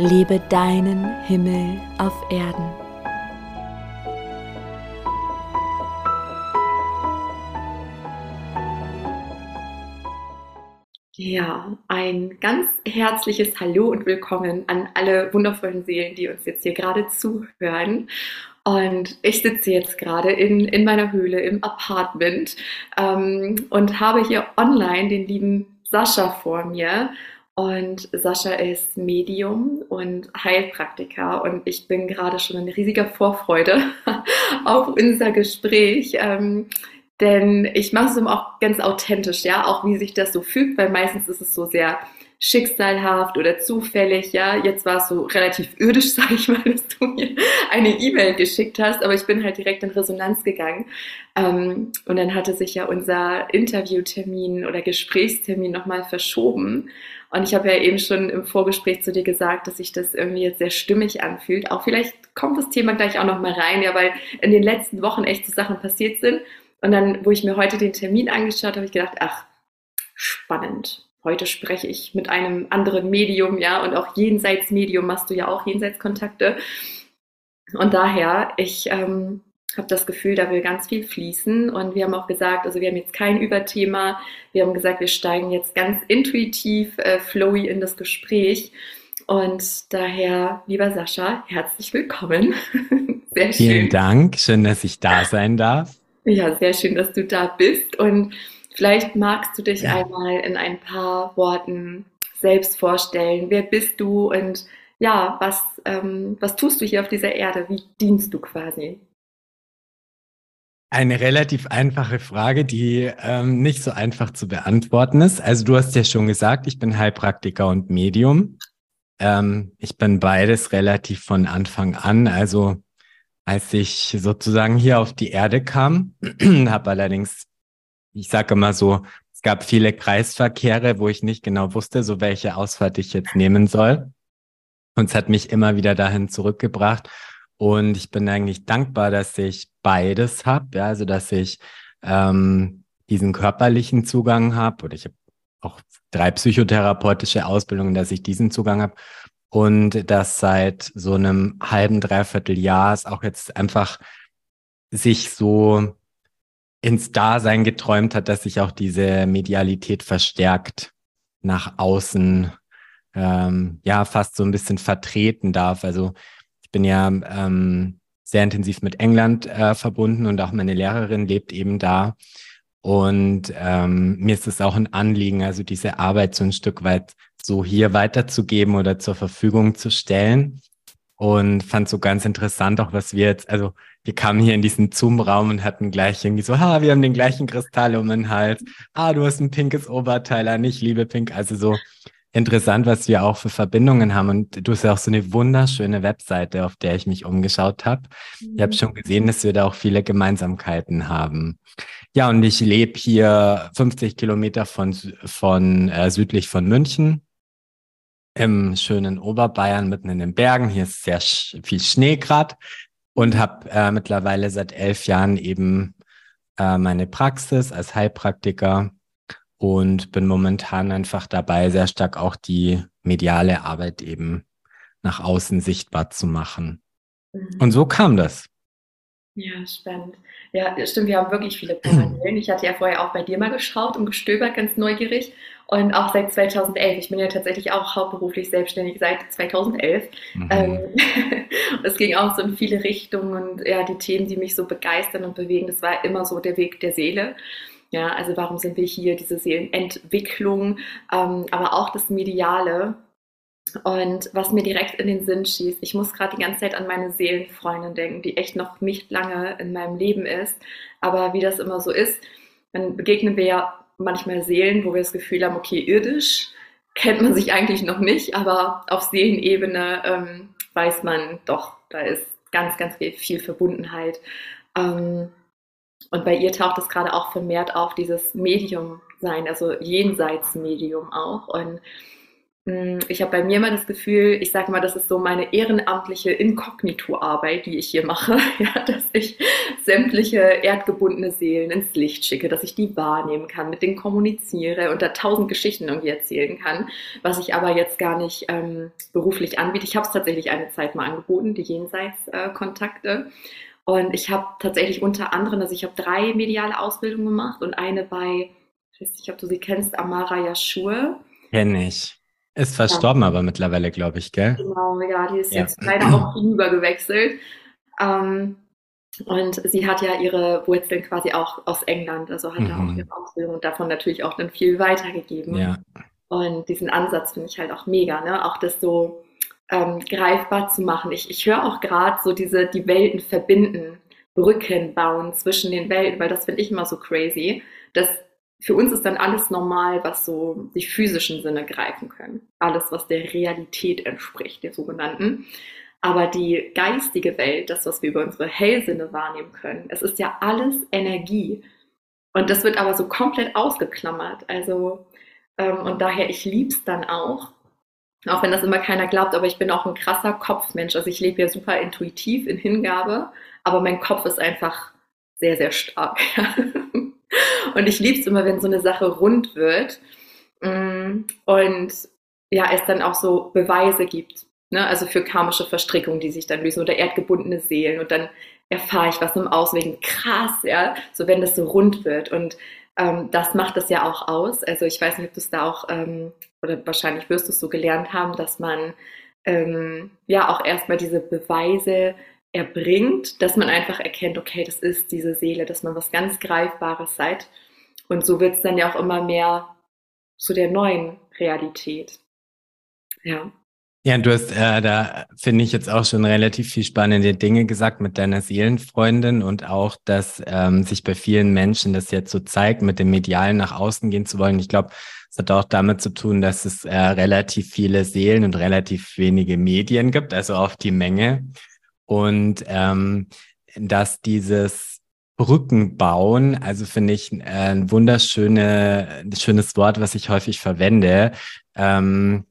Lebe deinen Himmel auf Erden. Ja, ein ganz herzliches Hallo und Willkommen an alle wundervollen Seelen, die uns jetzt hier gerade zuhören. Und ich sitze jetzt gerade in, in meiner Höhle im Apartment ähm, und habe hier online den lieben Sascha vor mir. Und Sascha ist Medium und Heilpraktiker und ich bin gerade schon in riesiger Vorfreude auf unser Gespräch. Ähm, denn ich mache es auch ganz authentisch, ja, auch wie sich das so fügt, weil meistens ist es so sehr schicksalhaft oder zufällig, ja. Jetzt war es so relativ irdisch, sag ich mal, dass du mir eine E-Mail geschickt hast, aber ich bin halt direkt in Resonanz gegangen. Ähm, und dann hatte sich ja unser Interviewtermin oder Gesprächstermin nochmal verschoben. Und ich habe ja eben schon im Vorgespräch zu dir gesagt, dass sich das irgendwie jetzt sehr stimmig anfühlt. Auch vielleicht kommt das Thema gleich auch nochmal rein, ja, weil in den letzten Wochen echt so Sachen passiert sind. Und dann, wo ich mir heute den Termin angeschaut habe, habe ich gedacht, ach, spannend. Heute spreche ich mit einem anderen Medium, ja, und auch Jenseitsmedium machst du ja auch Jenseitskontakte. Und daher, ich ähm, habe das Gefühl, da will ganz viel fließen. Und wir haben auch gesagt, also wir haben jetzt kein Überthema. Wir haben gesagt, wir steigen jetzt ganz intuitiv, äh, flowy in das Gespräch. Und daher, lieber Sascha, herzlich willkommen. Sehr schön. Vielen Dank. Schön, dass ich da sein darf. Ja, sehr schön, dass du da bist. Und vielleicht magst du dich ja. einmal in ein paar Worten selbst vorstellen. Wer bist du und ja, was, ähm, was tust du hier auf dieser Erde? Wie dienst du quasi? Eine relativ einfache Frage, die ähm, nicht so einfach zu beantworten ist. Also du hast ja schon gesagt, ich bin Heilpraktiker und Medium. Ähm, ich bin beides relativ von Anfang an. Also als ich sozusagen hier auf die Erde kam, habe allerdings, ich sage immer so, es gab viele Kreisverkehre, wo ich nicht genau wusste, so welche Ausfahrt ich jetzt nehmen soll. Und es hat mich immer wieder dahin zurückgebracht. Und ich bin eigentlich dankbar, dass ich beides habe, ja, also dass ich ähm, diesen körperlichen Zugang habe oder ich habe auch drei psychotherapeutische Ausbildungen, dass ich diesen Zugang habe und dass seit so einem halben, dreiviertel Jahr es auch jetzt einfach sich so ins Dasein geträumt hat, dass sich auch diese Medialität verstärkt nach außen, ähm, ja, fast so ein bisschen vertreten darf. Also ich bin ja ähm, sehr intensiv mit England äh, verbunden und auch meine Lehrerin lebt eben da. Und ähm, mir ist es auch ein Anliegen, also diese Arbeit so ein Stück weit so hier weiterzugeben oder zur Verfügung zu stellen. Und fand so ganz interessant auch, was wir jetzt, also wir kamen hier in diesen Zoom-Raum und hatten gleich irgendwie so, ha, wir haben den gleichen Kristall um den Hals. Ah, du hast ein pinkes Oberteil an, ich liebe pink. Also so interessant, was wir auch für Verbindungen haben. Und du hast ja auch so eine wunderschöne Webseite, auf der ich mich umgeschaut habe. Mhm. Ich habe schon gesehen, dass wir da auch viele Gemeinsamkeiten haben. Ja, und ich lebe hier 50 Kilometer von, von äh, südlich von München im schönen Oberbayern mitten in den Bergen. Hier ist sehr viel Schnee gerade und habe äh, mittlerweile seit elf Jahren eben äh, meine Praxis als Heilpraktiker und bin momentan einfach dabei, sehr stark auch die mediale Arbeit eben nach außen sichtbar zu machen. Mhm. Und so kam das. Ja, spannend. Ja, stimmt, wir haben wirklich viele Parallelen. Ich hatte ja vorher auch bei dir mal geschaut und gestöbert, ganz neugierig. Und auch seit 2011. Ich bin ja tatsächlich auch hauptberuflich selbstständig seit 2011. Mhm. Ähm, es ging auch so in viele Richtungen und ja, die Themen, die mich so begeistern und bewegen, das war immer so der Weg der Seele. Ja, also warum sind wir hier, diese Seelenentwicklung, ähm, aber auch das Mediale. Und was mir direkt in den Sinn schießt, ich muss gerade die ganze Zeit an meine Seelenfreundin denken, die echt noch nicht lange in meinem Leben ist. Aber wie das immer so ist, dann begegnen wir ja manchmal Seelen, wo wir das Gefühl haben, okay, irdisch, kennt man sich eigentlich noch nicht, aber auf Seelenebene ähm, weiß man doch, da ist ganz, ganz viel, viel Verbundenheit. Ähm, und bei ihr taucht es gerade auch vermehrt auf, dieses Medium sein, also Jenseitsmedium auch. Und ich habe bei mir immer das Gefühl, ich sage mal, das ist so meine ehrenamtliche Inkognito-Arbeit, die ich hier mache, ja, dass ich sämtliche erdgebundene Seelen ins Licht schicke, dass ich die wahrnehmen kann, mit denen kommuniziere und da tausend Geschichten irgendwie erzählen kann, was ich aber jetzt gar nicht ähm, beruflich anbiete. Ich habe es tatsächlich eine Zeit mal angeboten, die Jenseitskontakte. Und ich habe tatsächlich unter anderem, also ich habe drei mediale Ausbildungen gemacht und eine bei, ich weiß nicht, ob du sie kennst, Amara Yashur. Kenne ich. Ist verstorben ja. aber mittlerweile, glaube ich, gell? Genau, ja, die ist ja. jetzt leider auch hinübergewechselt. Ähm, und sie hat ja ihre Wurzeln quasi auch aus England, also hat mhm. da auch ihre Ausbildung und davon natürlich auch dann viel weitergegeben. Ja. Und diesen Ansatz finde ich halt auch mega, ne? Auch das so ähm, greifbar zu machen. Ich, ich höre auch gerade so diese, die Welten verbinden, Brücken bauen zwischen den Welten, weil das finde ich immer so crazy, dass für uns ist dann alles normal, was so die physischen Sinne greifen können. Alles, was der Realität entspricht, der sogenannten. Aber die geistige Welt, das, was wir über unsere Hellsinne wahrnehmen können, es ist ja alles Energie. Und das wird aber so komplett ausgeklammert. Also, ähm, und daher, ich liebe es dann auch, auch wenn das immer keiner glaubt, aber ich bin auch ein krasser Kopfmensch. Also ich lebe ja super intuitiv in Hingabe, aber mein Kopf ist einfach sehr, sehr stark. Und ich liebe es immer, wenn so eine Sache rund wird mm, und ja, es dann auch so Beweise gibt. Ne? Also für karmische Verstrickungen, die sich dann lösen oder erdgebundene Seelen. Und dann erfahre ich was im Auswegen. Krass, ja, so wenn das so rund wird. Und ähm, das macht es ja auch aus. Also ich weiß nicht, ob du es da auch, ähm, oder wahrscheinlich wirst du es so gelernt haben, dass man ähm, ja auch erstmal diese Beweise erbringt, dass man einfach erkennt, okay, das ist diese Seele, dass man was ganz Greifbares seid. Und so wird es dann ja auch immer mehr zu der neuen Realität. Ja. Ja, du hast äh, da, finde ich, jetzt auch schon relativ viel spannende Dinge gesagt mit deiner Seelenfreundin und auch, dass ähm, sich bei vielen Menschen das jetzt so zeigt, mit dem Medialen nach außen gehen zu wollen. Ich glaube, es hat auch damit zu tun, dass es äh, relativ viele Seelen und relativ wenige Medien gibt, also auf die Menge. Und ähm, dass dieses Brücken bauen, also finde ich äh, ein wunderschöne, schönes Wort, was ich häufig verwende, ähm,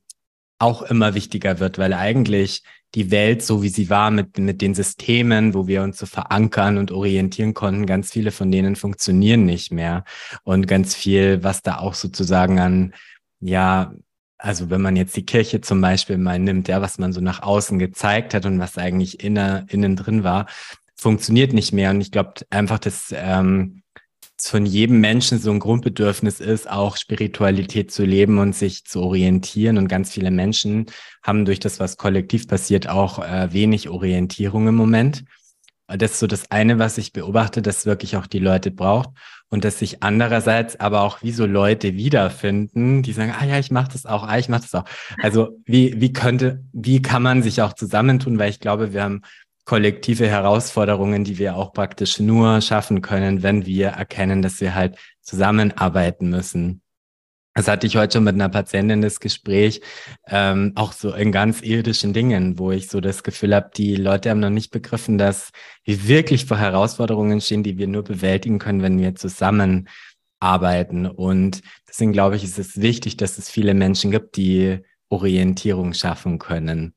auch immer wichtiger wird, weil eigentlich die Welt, so wie sie war, mit, mit den Systemen, wo wir uns so verankern und orientieren konnten, ganz viele von denen funktionieren nicht mehr. Und ganz viel, was da auch sozusagen an, ja, also wenn man jetzt die Kirche zum Beispiel mal nimmt, ja, was man so nach außen gezeigt hat und was eigentlich inner, innen drin war, funktioniert nicht mehr. Und ich glaube einfach, dass ähm, von jedem Menschen so ein Grundbedürfnis ist, auch Spiritualität zu leben und sich zu orientieren. Und ganz viele Menschen haben durch das, was kollektiv passiert, auch äh, wenig Orientierung im Moment. Das ist so das eine, was ich beobachte, dass wirklich auch die Leute braucht und dass sich andererseits aber auch wie so Leute wiederfinden, die sagen, ah ja, ich mache das auch, ah, ich mache das auch. Also wie, wie könnte, wie kann man sich auch zusammentun, weil ich glaube, wir haben kollektive Herausforderungen, die wir auch praktisch nur schaffen können, wenn wir erkennen, dass wir halt zusammenarbeiten müssen. Das hatte ich heute schon mit einer Patientin das Gespräch, ähm, auch so in ganz irdischen Dingen, wo ich so das Gefühl habe, die Leute haben noch nicht begriffen, dass wir wirklich vor Herausforderungen stehen, die wir nur bewältigen können, wenn wir zusammenarbeiten. Und deswegen glaube ich, ist es wichtig, dass es viele Menschen gibt, die Orientierung schaffen können.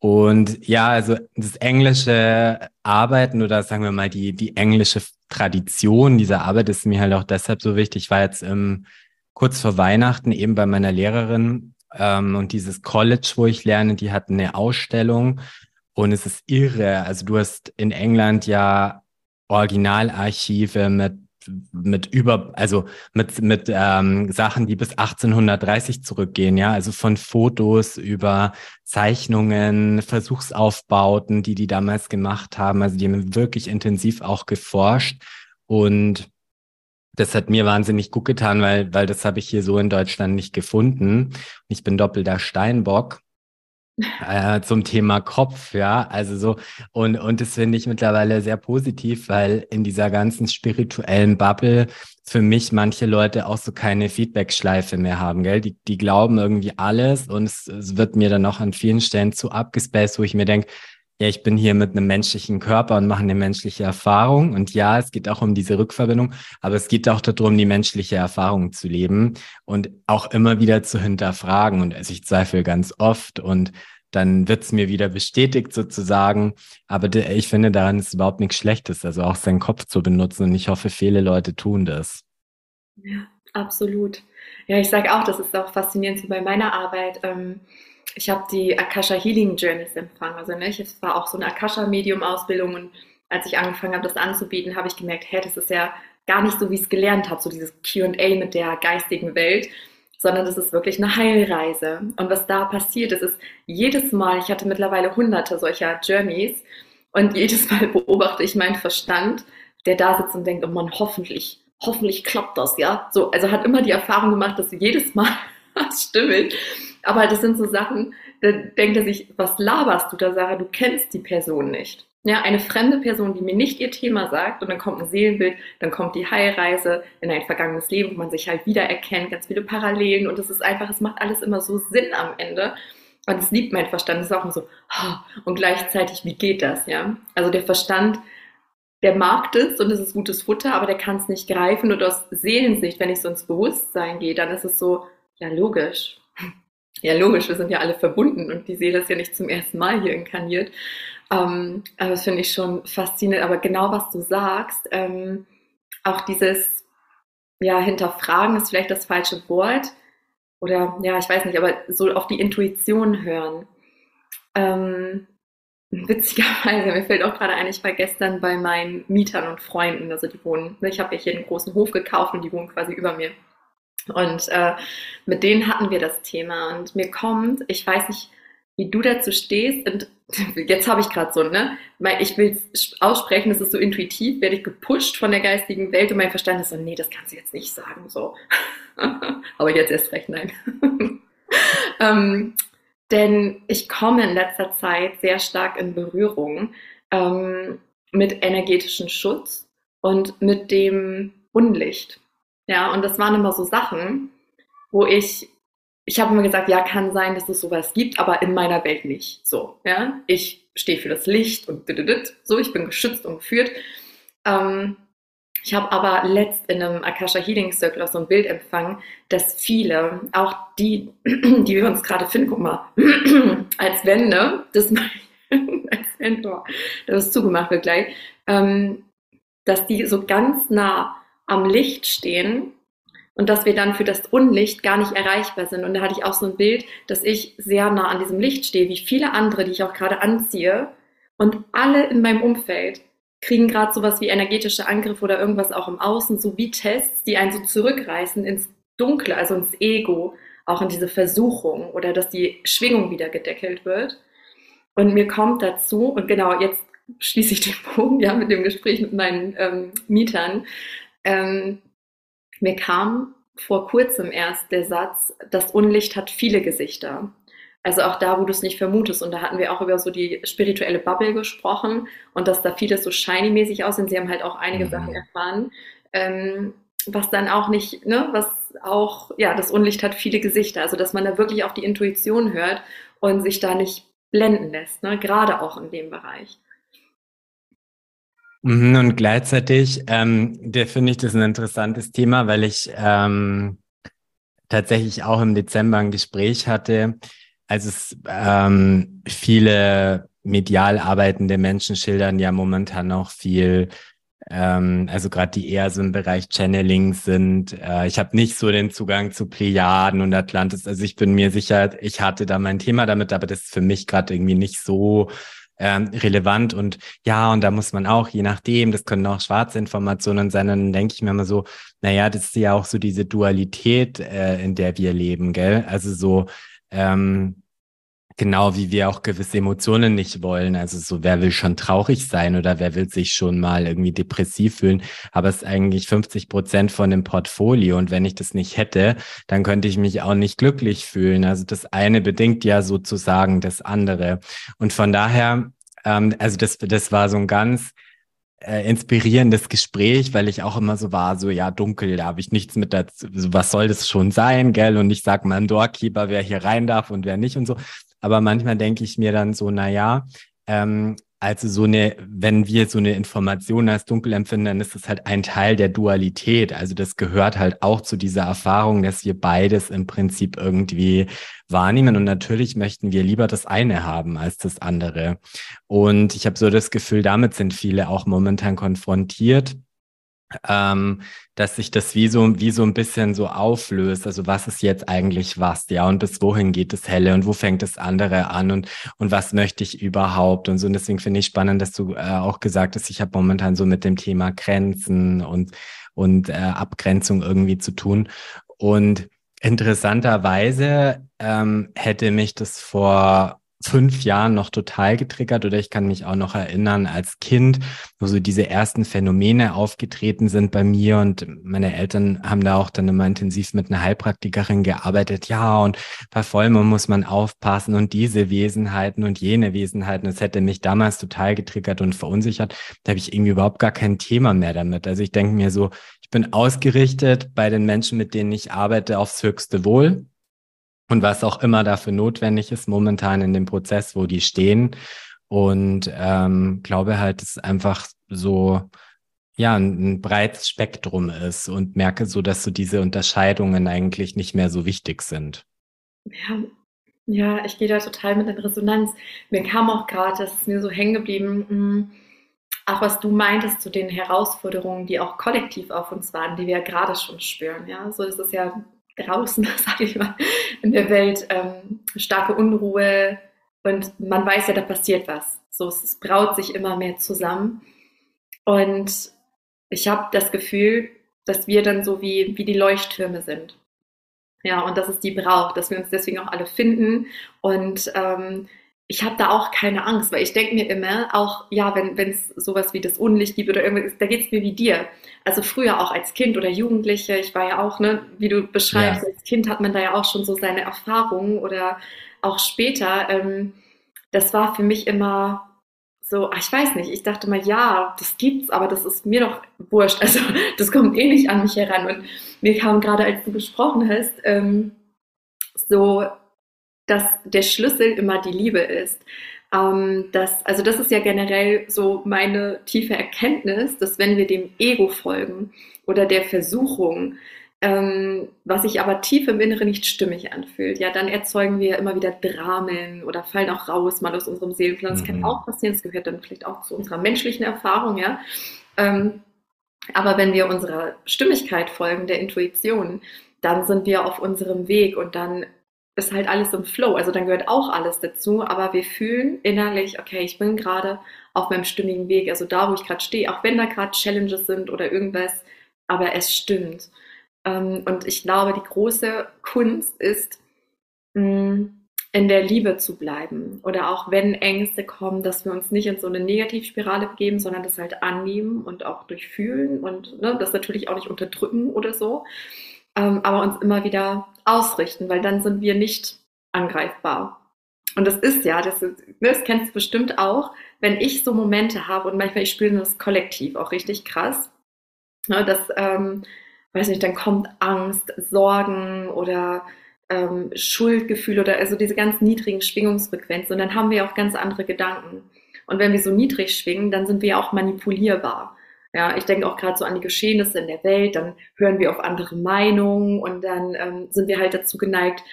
Und ja, also das englische Arbeiten oder sagen wir mal die, die englische Tradition dieser Arbeit ist mir halt auch deshalb so wichtig. Ich war jetzt im kurz vor Weihnachten eben bei meiner Lehrerin ähm, und dieses College, wo ich lerne, die hatten eine Ausstellung und es ist irre. Also du hast in England ja Originalarchive mit mit über, also mit, mit ähm, Sachen, die bis 1830 zurückgehen, ja, also von Fotos über Zeichnungen, Versuchsaufbauten, die die damals gemacht haben. Also die haben wirklich intensiv auch geforscht und das hat mir wahnsinnig gut getan, weil, weil das habe ich hier so in Deutschland nicht gefunden. Ich bin doppelter Steinbock. äh, zum Thema Kopf, ja. Also so, und, und das finde ich mittlerweile sehr positiv, weil in dieser ganzen spirituellen Bubble für mich manche Leute auch so keine Feedback-Schleife mehr haben, gell? Die, die glauben irgendwie alles und es, es wird mir dann auch an vielen Stellen zu abgespaced, wo ich mir denke, ja, ich bin hier mit einem menschlichen Körper und mache eine menschliche Erfahrung. Und ja, es geht auch um diese Rückverbindung, aber es geht auch darum, die menschliche Erfahrung zu leben und auch immer wieder zu hinterfragen. Und also ich zweifle ganz oft und dann wird es mir wieder bestätigt sozusagen. Aber ich finde, daran ist überhaupt nichts Schlechtes, also auch seinen Kopf zu benutzen. Und ich hoffe, viele Leute tun das. Ja, absolut. Ja, ich sage auch, das ist auch faszinierend so bei meiner Arbeit. Ähm, ich habe die Akasha Healing Journals empfangen. Also ne, es war auch so eine Akasha Medium Ausbildung und als ich angefangen habe, das anzubieten, habe ich gemerkt, hey, das ist ja gar nicht so, wie ich es gelernt habe, so dieses Q&A mit der geistigen Welt, sondern das ist wirklich eine Heilreise. Und was da passiert ist, ist jedes Mal, ich hatte mittlerweile hunderte solcher Journeys und jedes Mal beobachte ich meinen Verstand, der da sitzt und denkt, oh Mann, hoffentlich, hoffentlich klappt das, ja. So, also hat immer die Erfahrung gemacht, dass jedes Mal was stimmt. Aber das sind so Sachen, da denkt er sich, was laberst du da, Sarah? Du kennst die Person nicht. Ja, eine fremde Person, die mir nicht ihr Thema sagt und dann kommt ein Seelenbild, dann kommt die Heilreise in ein vergangenes Leben, wo man sich halt wiedererkennt, ganz viele Parallelen und es ist einfach, es macht alles immer so Sinn am Ende. Und es liebt mein Verstand, es ist auch immer so, oh, und gleichzeitig, wie geht das, ja? Also der Verstand, der mag es und es ist gutes Futter, aber der kann es nicht greifen und aus Seelensicht, wenn ich so ins Bewusstsein gehe, dann ist es so, ja, logisch. Ja, logisch, wir sind ja alle verbunden und die Seele ist ja nicht zum ersten Mal hier inkarniert. Ähm, aber das finde ich schon faszinierend. Aber genau was du sagst, ähm, auch dieses, ja, hinterfragen ist vielleicht das falsche Wort. Oder ja, ich weiß nicht, aber so auf die Intuition hören. Ähm, witzigerweise, mir fällt auch gerade ein, ich war gestern bei meinen Mietern und Freunden, also die wohnen, ich habe ja hier einen großen Hof gekauft und die wohnen quasi über mir. Und äh, mit denen hatten wir das Thema. Und mir kommt, ich weiß nicht, wie du dazu stehst. Und jetzt habe ich gerade so, ne? Ich will es aussprechen, das ist so intuitiv, werde ich gepusht von der geistigen Welt und mein Verstand ist so, nee, das kannst du jetzt nicht sagen. So. Aber jetzt erst recht, nein. ähm, denn ich komme in letzter Zeit sehr stark in Berührung ähm, mit energetischem Schutz und mit dem Unlicht. Ja, und das waren immer so Sachen, wo ich, ich habe immer gesagt, ja, kann sein, dass es sowas gibt, aber in meiner Welt nicht. So, ja, ich stehe für das Licht und so, ich bin geschützt und geführt. Ähm, ich habe aber letzt in einem Akasha Healing Circle auch so ein Bild empfangen, dass viele, auch die, die wir uns gerade finden, guck mal, als Wände, das als Wände, das zugemacht wird gleich, ähm, dass die so ganz nah am Licht stehen und dass wir dann für das Unlicht gar nicht erreichbar sind. Und da hatte ich auch so ein Bild, dass ich sehr nah an diesem Licht stehe, wie viele andere, die ich auch gerade anziehe. Und alle in meinem Umfeld kriegen gerade sowas wie energetische Angriffe oder irgendwas auch im Außen, so wie Tests, die einen so zurückreißen ins Dunkle, also ins Ego, auch in diese Versuchung oder dass die Schwingung wieder gedeckelt wird. Und mir kommt dazu, und genau jetzt schließe ich den Bogen ja mit dem Gespräch mit meinen ähm, Mietern, ähm, mir kam vor kurzem erst der Satz, das Unlicht hat viele Gesichter. Also auch da, wo du es nicht vermutest. Und da hatten wir auch über so die spirituelle Bubble gesprochen und dass da vieles so shiny-mäßig aussehen. Sie haben halt auch einige mhm. Sachen erfahren, ähm, was dann auch nicht, ne, was auch, ja, das Unlicht hat viele Gesichter. Also dass man da wirklich auf die Intuition hört und sich da nicht blenden lässt, ne, gerade auch in dem Bereich. Mhm, und gleichzeitig, ähm, der finde ich das ein interessantes Thema, weil ich ähm, tatsächlich auch im Dezember ein Gespräch hatte, als es ähm, viele medial arbeitende Menschen schildern ja momentan auch viel, ähm, also gerade die eher so im Bereich Channeling sind. Äh, ich habe nicht so den Zugang zu Plejaden und Atlantis. Also ich bin mir sicher, ich hatte da mein Thema damit, aber das ist für mich gerade irgendwie nicht so ähm, relevant und ja, und da muss man auch, je nachdem, das können auch schwarze Informationen sein, dann denke ich mir immer so, naja, das ist ja auch so diese Dualität, äh, in der wir leben, gell? Also so, ähm, Genau, wie wir auch gewisse Emotionen nicht wollen. Also so, wer will schon traurig sein oder wer will sich schon mal irgendwie depressiv fühlen? Aber es ist eigentlich 50 Prozent von dem Portfolio. Und wenn ich das nicht hätte, dann könnte ich mich auch nicht glücklich fühlen. Also das eine bedingt ja sozusagen das andere. Und von daher, ähm, also das, das war so ein ganz äh, inspirierendes Gespräch, weil ich auch immer so war, so ja, dunkel, da habe ich nichts mit dazu, was soll das schon sein, gell? Und ich sag mal ein Doorkeeper, wer hier rein darf und wer nicht und so. Aber manchmal denke ich mir dann so, na ja, ähm, also so eine, wenn wir so eine Information als dunkel empfinden, dann ist das halt ein Teil der Dualität. Also das gehört halt auch zu dieser Erfahrung, dass wir beides im Prinzip irgendwie wahrnehmen. Und natürlich möchten wir lieber das eine haben als das andere. Und ich habe so das Gefühl, damit sind viele auch momentan konfrontiert ähm, dass sich das wie so, wie so ein bisschen so auflöst. Also was ist jetzt eigentlich was, ja, und bis wohin geht das Helle und wo fängt das andere an und, und was möchte ich überhaupt und so. Und deswegen finde ich spannend, dass du äh, auch gesagt hast, ich habe momentan so mit dem Thema Grenzen und, und äh, Abgrenzung irgendwie zu tun. Und interessanterweise ähm, hätte mich das vor fünf Jahren noch total getriggert oder ich kann mich auch noch erinnern als Kind, wo so diese ersten Phänomene aufgetreten sind bei mir und meine Eltern haben da auch dann immer intensiv mit einer Heilpraktikerin gearbeitet. Ja, und bei Vollmond muss man aufpassen und diese Wesenheiten und jene Wesenheiten, das hätte mich damals total getriggert und verunsichert. Da habe ich irgendwie überhaupt gar kein Thema mehr damit. Also ich denke mir so, ich bin ausgerichtet bei den Menschen, mit denen ich arbeite, aufs höchste Wohl und was auch immer dafür notwendig ist momentan in dem Prozess, wo die stehen. Und ähm, glaube halt, dass einfach so ja ein, ein breites Spektrum ist und merke so, dass so diese Unterscheidungen eigentlich nicht mehr so wichtig sind. Ja, ja, ich gehe da total mit in Resonanz. Mir kam auch gerade, das ist mir so hängen geblieben, hm, auch was du meintest zu den Herausforderungen, die auch kollektiv auf uns waren, die wir ja gerade schon spüren. Ja, so ist es ja draußen, sage ich mal, in der Welt ähm, starke Unruhe und man weiß ja, da passiert was. So, es braut sich immer mehr zusammen. Und ich habe das Gefühl, dass wir dann so wie, wie die Leuchttürme sind. Ja, und dass es die braucht, dass wir uns deswegen auch alle finden und ähm, ich habe da auch keine Angst, weil ich denke mir immer, auch ja, wenn es sowas wie das Unlicht gibt oder irgendwas, da geht es mir wie dir. Also früher auch als Kind oder Jugendliche, ich war ja auch, ne, wie du beschreibst, ja. als Kind hat man da ja auch schon so seine Erfahrungen oder auch später. Ähm, das war für mich immer so, ach, ich weiß nicht, ich dachte mal, ja, das gibt's, aber das ist mir doch wurscht. Also das kommt eh nicht an mich heran. Und mir kam gerade, als du gesprochen hast, ähm, so dass der Schlüssel immer die Liebe ist. Ähm, das, also das ist ja generell so meine tiefe Erkenntnis, dass wenn wir dem Ego folgen oder der Versuchung, ähm, was sich aber tief im Inneren nicht stimmig anfühlt, ja, dann erzeugen wir immer wieder Dramen oder fallen auch raus mal aus unserem Seelenplan. Das mhm. kann auch passieren, das gehört dann vielleicht auch zu unserer menschlichen Erfahrung, ja. Ähm, aber wenn wir unserer Stimmigkeit folgen, der Intuition, dann sind wir auf unserem Weg und dann ist halt alles im Flow. Also dann gehört auch alles dazu, aber wir fühlen innerlich, okay, ich bin gerade auf meinem stimmigen Weg, also da, wo ich gerade stehe, auch wenn da gerade Challenges sind oder irgendwas, aber es stimmt. Ähm, und ich glaube, die große Kunst ist, mm, in der Liebe zu bleiben oder auch wenn Ängste kommen, dass wir uns nicht in so eine Negativspirale begeben, sondern das halt annehmen und auch durchfühlen und ne, das natürlich auch nicht unterdrücken oder so, ähm, aber uns immer wieder ausrichten, weil dann sind wir nicht angreifbar. Und das ist ja, das, ne, das kennst du bestimmt auch, wenn ich so Momente habe und manchmal ich spüre das kollektiv auch richtig krass, ne, dass, ähm, weiß nicht, dann kommt Angst, Sorgen oder ähm, Schuldgefühl oder also diese ganz niedrigen Schwingungsfrequenzen und dann haben wir auch ganz andere Gedanken. Und wenn wir so niedrig schwingen, dann sind wir auch manipulierbar. Ja, ich denke auch gerade so an die Geschehnisse in der Welt, dann hören wir auf andere Meinungen und dann ähm, sind wir halt dazu geneigt,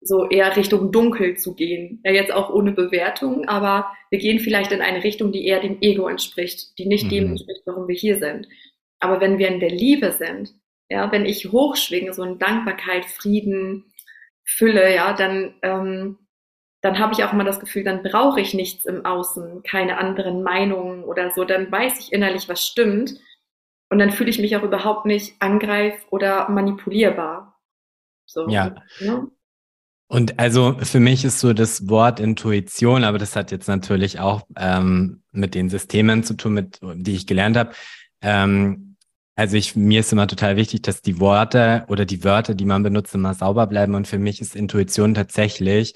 so eher Richtung Dunkel zu gehen. Ja, jetzt auch ohne Bewertung, aber wir gehen vielleicht in eine Richtung, die eher dem Ego entspricht, die nicht mhm. dem entspricht, warum wir hier sind. Aber wenn wir in der Liebe sind, ja, wenn ich hochschwinge, so in Dankbarkeit, Frieden, Fülle, ja, dann ähm, dann habe ich auch immer das Gefühl, dann brauche ich nichts im Außen, keine anderen Meinungen oder so. Dann weiß ich innerlich, was stimmt. Und dann fühle ich mich auch überhaupt nicht angreif oder manipulierbar. So, ja. Ne? Und also für mich ist so das Wort Intuition, aber das hat jetzt natürlich auch ähm, mit den Systemen zu tun, mit die ich gelernt habe. Ähm, also ich, mir ist immer total wichtig, dass die Worte oder die Wörter, die man benutzt, immer sauber bleiben. Und für mich ist Intuition tatsächlich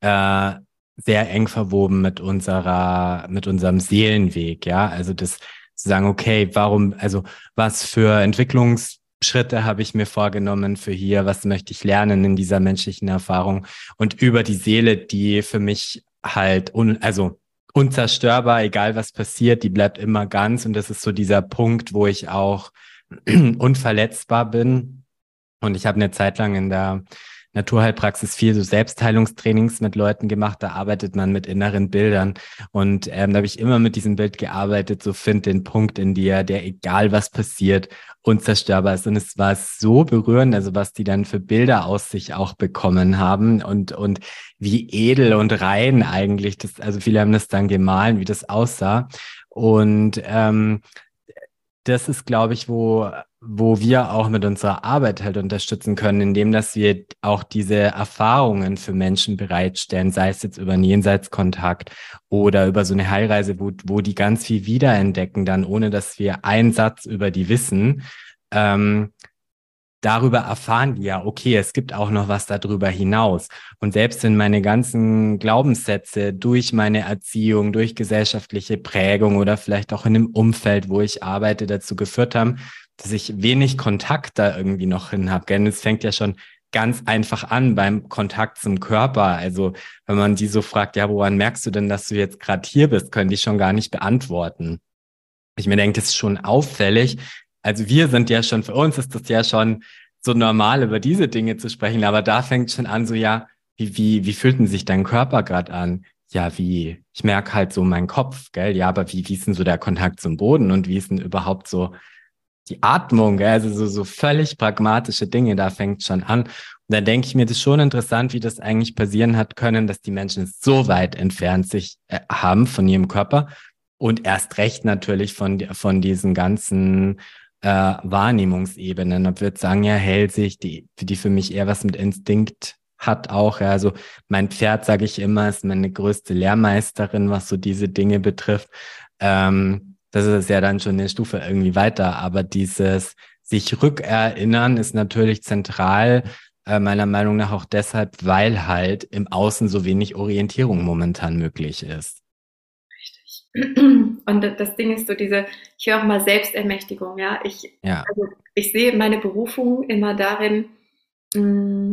äh, sehr eng verwoben mit unserer, mit unserem Seelenweg. Ja, also das zu sagen, okay, warum, also was für Entwicklungs Schritte habe ich mir vorgenommen für hier, was möchte ich lernen in dieser menschlichen Erfahrung und über die Seele, die für mich halt un, also unzerstörbar, egal was passiert, die bleibt immer ganz und das ist so dieser Punkt, wo ich auch unverletzbar bin. Und ich habe eine Zeit lang in der Naturheilpraxis viel so Selbstheilungstrainings mit Leuten gemacht. Da arbeitet man mit inneren Bildern. Und ähm, da habe ich immer mit diesem Bild gearbeitet, so find den Punkt in dir, der egal was passiert, unzerstörbar ist. Und es war so berührend, also was die dann für Bilder aus sich auch bekommen haben und, und wie edel und rein eigentlich das, also viele haben das dann gemahlen, wie das aussah. Und ähm, das ist, glaube ich, wo wo wir auch mit unserer Arbeit halt unterstützen können, indem dass wir auch diese Erfahrungen für Menschen bereitstellen, sei es jetzt über einen Jenseitskontakt oder über so eine Heilreise, wo, wo die ganz viel wiederentdecken, dann ohne dass wir einen Satz über die wissen. Ähm, darüber erfahren die ja, okay, es gibt auch noch was darüber hinaus. Und selbst wenn meine ganzen Glaubenssätze durch meine Erziehung, durch gesellschaftliche Prägung oder vielleicht auch in dem Umfeld, wo ich arbeite, dazu geführt haben, dass ich wenig Kontakt da irgendwie noch hin habe. Denn es fängt ja schon ganz einfach an beim Kontakt zum Körper. Also wenn man die so fragt, ja, woran merkst du denn, dass du jetzt gerade hier bist, können die schon gar nicht beantworten. Ich mir denke, das ist schon auffällig. Also wir sind ja schon, für uns ist das ja schon so normal, über diese Dinge zu sprechen, aber da fängt schon an, so ja, wie, wie, wie fühlt denn sich dein Körper gerade an? Ja, wie, ich merke halt so meinen Kopf, gell? Ja, aber wie, wie ist denn so der Kontakt zum Boden und wie ist denn überhaupt so die Atmung, also so, so völlig pragmatische Dinge, da fängt schon an. Und da denke ich mir, das ist schon interessant, wie das eigentlich passieren hat können, dass die Menschen so weit entfernt sich äh, haben von ihrem Körper und erst recht natürlich von, von diesen ganzen äh, Wahrnehmungsebenen. Und würde sagen, ja, Hellsicht, die, die für mich eher was mit Instinkt hat auch. Ja, also mein Pferd, sage ich immer, ist meine größte Lehrmeisterin, was so diese Dinge betrifft. Ähm, das ist ja dann schon eine Stufe irgendwie weiter. Aber dieses sich rückerinnern ist natürlich zentral, äh, meiner Meinung nach auch deshalb, weil halt im Außen so wenig Orientierung momentan möglich ist. Und das Ding ist so diese, ich höre auch mal Selbstermächtigung, ja. Ich, ja. Also ich sehe meine Berufung immer darin, mm,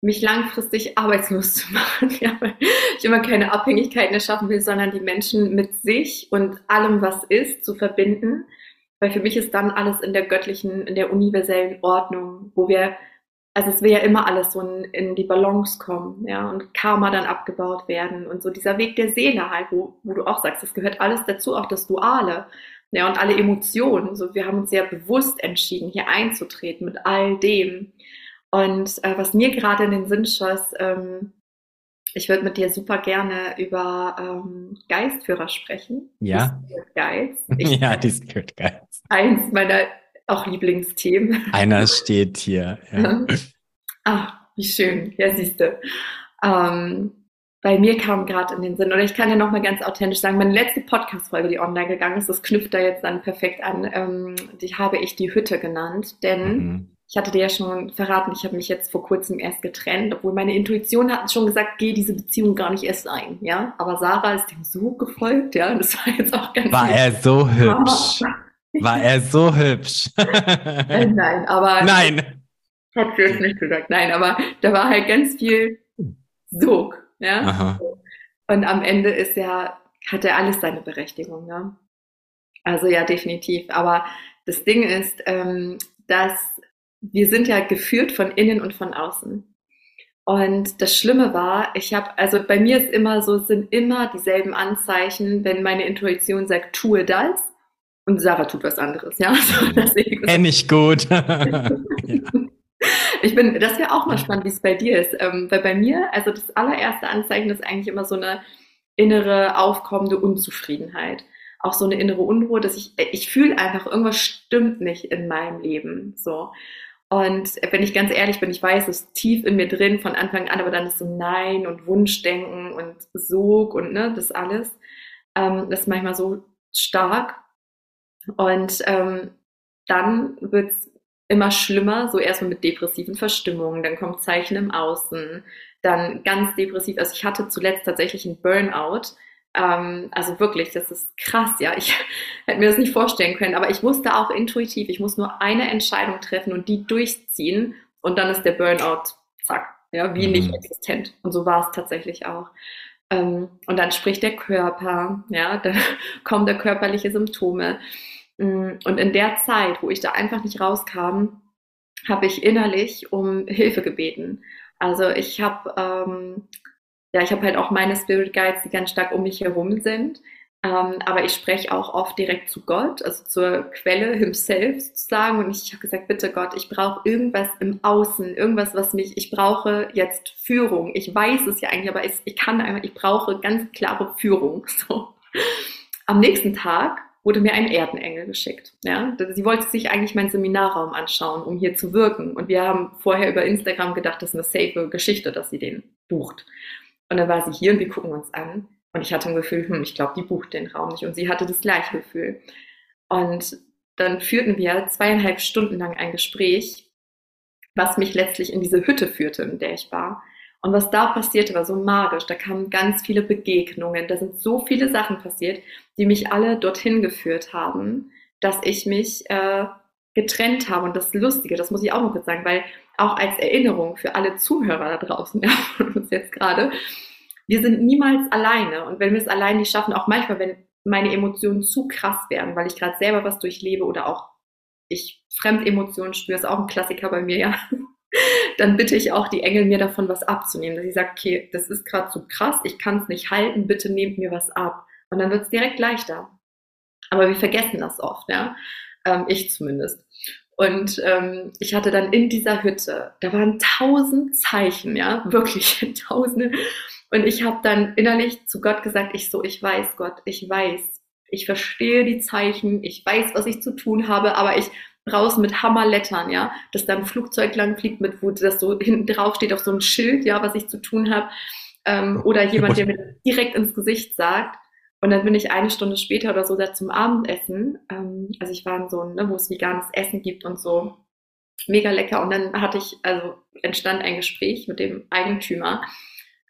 mich langfristig arbeitslos zu machen, ja, weil ich immer keine Abhängigkeiten erschaffen will, sondern die Menschen mit sich und allem, was ist, zu verbinden. Weil für mich ist dann alles in der göttlichen, in der universellen Ordnung, wo wir, also es will ja immer alles so in, in die Balance kommen, ja, und Karma dann abgebaut werden und so dieser Weg der Seele halt, wo, wo du auch sagst, das gehört alles dazu, auch das Duale, ja, und alle Emotionen, so wir haben uns sehr bewusst entschieden, hier einzutreten mit all dem. Und äh, was mir gerade in den Sinn schoss, ähm, ich würde mit dir super gerne über ähm, Geistführer sprechen. Ja. Geist. Ich, ja, die Spirit Guides. Eins meiner auch Lieblingsthemen. Einer steht hier. Ja. Ach, wie schön. Ja, siehst du. Ähm, bei mir kam gerade in den Sinn, oder ich kann ja nochmal ganz authentisch sagen, meine letzte Podcast-Folge, die online gegangen ist, das knüpft da jetzt dann perfekt an, ähm, die habe ich die Hütte genannt, denn mhm ich hatte dir ja schon verraten, ich habe mich jetzt vor kurzem erst getrennt, obwohl meine Intuition hat schon gesagt, geh diese Beziehung gar nicht erst ein, ja. Aber Sarah ist dem so gefolgt, ja, und das war jetzt auch ganz. War er so hübsch? War er so hübsch? Äh, nein, aber. Nein. Hat sie jetzt nicht gesagt, nein, aber da war halt ganz viel Sog, ja. Aha. Und am Ende ist ja, hat er alles seine Berechtigung, ja. Also ja, definitiv. Aber das Ding ist, ähm, dass wir sind ja geführt von innen und von außen. Und das Schlimme war, ich habe, also bei mir ist immer so, es sind immer dieselben Anzeichen, wenn meine Intuition sagt, tue das und Sarah tut was anderes, ja. So, Kenn ich gut. ja. Ich bin, das wäre auch mal spannend, wie es bei dir ist. Ähm, weil bei mir, also das allererste Anzeichen ist eigentlich immer so eine innere aufkommende Unzufriedenheit. Auch so eine innere Unruhe, dass ich, ich fühle einfach, irgendwas stimmt nicht in meinem Leben. So. Und wenn ich ganz ehrlich bin, ich weiß, es ist tief in mir drin von Anfang an, aber dann ist so Nein und Wunschdenken und Sog und ne, das alles. Ähm, das ist manchmal so stark. Und ähm, dann wird's immer schlimmer, so erstmal mit depressiven Verstimmungen, dann kommt Zeichen im Außen, dann ganz depressiv. Also ich hatte zuletzt tatsächlich einen Burnout. Ähm, also wirklich, das ist krass, ja. Ich hätte mir das nicht vorstellen können, aber ich wusste auch intuitiv, ich muss nur eine Entscheidung treffen und die durchziehen und dann ist der Burnout, zack, ja, wie mhm. nicht existent. Und so war es tatsächlich auch. Ähm, und dann spricht der Körper, ja, da kommen da körperliche Symptome. Mm, und in der Zeit, wo ich da einfach nicht rauskam, habe ich innerlich um Hilfe gebeten. Also ich habe ähm, ja, ich habe halt auch meine Spirit Guides, die ganz stark um mich herum sind. Ähm, aber ich spreche auch oft direkt zu Gott, also zur Quelle himself sozusagen. Und ich habe gesagt, bitte Gott, ich brauche irgendwas im Außen, irgendwas, was mich, ich brauche jetzt Führung. Ich weiß es ja eigentlich, aber ich, ich kann einfach, ich brauche ganz klare Führung. So. Am nächsten Tag wurde mir ein Erdenengel geschickt. Ja? Sie wollte sich eigentlich meinen Seminarraum anschauen, um hier zu wirken. Und wir haben vorher über Instagram gedacht, das ist eine safe Geschichte, dass sie den bucht. Und dann war sie hier und wir gucken uns an. Und ich hatte ein Gefühl, hm, ich glaube, die bucht den Raum nicht. Und sie hatte das gleiche Gefühl. Und dann führten wir zweieinhalb Stunden lang ein Gespräch, was mich letztlich in diese Hütte führte, in der ich war. Und was da passierte, war so magisch. Da kamen ganz viele Begegnungen. Da sind so viele Sachen passiert, die mich alle dorthin geführt haben, dass ich mich äh, getrennt habe. Und das Lustige, das muss ich auch noch kurz sagen, weil auch als Erinnerung für alle Zuhörer da draußen, ja, von uns jetzt gerade, wir sind niemals alleine. Und wenn wir es allein nicht schaffen, auch manchmal, wenn meine Emotionen zu krass werden, weil ich gerade selber was durchlebe oder auch ich Fremdemotionen spüre, ist auch ein Klassiker bei mir, ja, dann bitte ich auch die Engel, mir davon was abzunehmen. Dass ich sage, okay, das ist gerade zu krass, ich kann es nicht halten, bitte nehmt mir was ab. Und dann wird es direkt leichter. Aber wir vergessen das oft, ja. Ähm, ich zumindest. Und ähm, ich hatte dann in dieser Hütte, da waren tausend Zeichen, ja, wirklich tausende. Und ich habe dann innerlich zu Gott gesagt, ich so, ich weiß Gott, ich weiß, ich verstehe die Zeichen, ich weiß, was ich zu tun habe, aber ich brauche mit Hammerlettern, ja, dass da ein Flugzeug lang fliegt, mit wo das so hinten drauf steht auf so ein Schild, ja, was ich zu tun habe, ähm, oder jemand, der mir direkt ins Gesicht sagt. Und dann bin ich eine Stunde später oder so da zum Abendessen. Ähm, also ich war in so, ne, wo es veganes Essen gibt und so. Mega lecker. Und dann hatte ich, also entstand ein Gespräch mit dem Eigentümer.